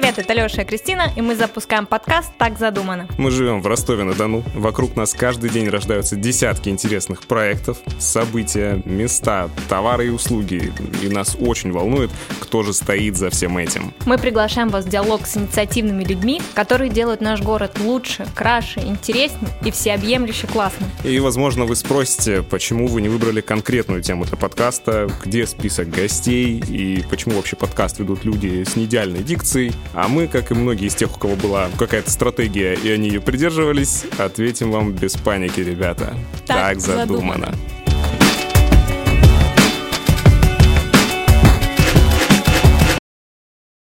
привет, это Леша и Кристина, и мы запускаем подкаст «Так задумано». Мы живем в Ростове-на-Дону. Вокруг нас каждый день рождаются десятки интересных проектов, события, места, товары и услуги. И нас очень волнует, кто же стоит за всем этим. Мы приглашаем вас в диалог с инициативными людьми, которые делают наш город лучше, краше, интереснее и всеобъемлюще классным. И, возможно, вы спросите, почему вы не выбрали конкретную тему для подкаста, где список гостей и почему вообще подкаст ведут люди с неидеальной дикцией. А мы, как и многие из тех, у кого была какая-то стратегия, и они ее придерживались, ответим вам без паники, ребята. Так задумано. задумано.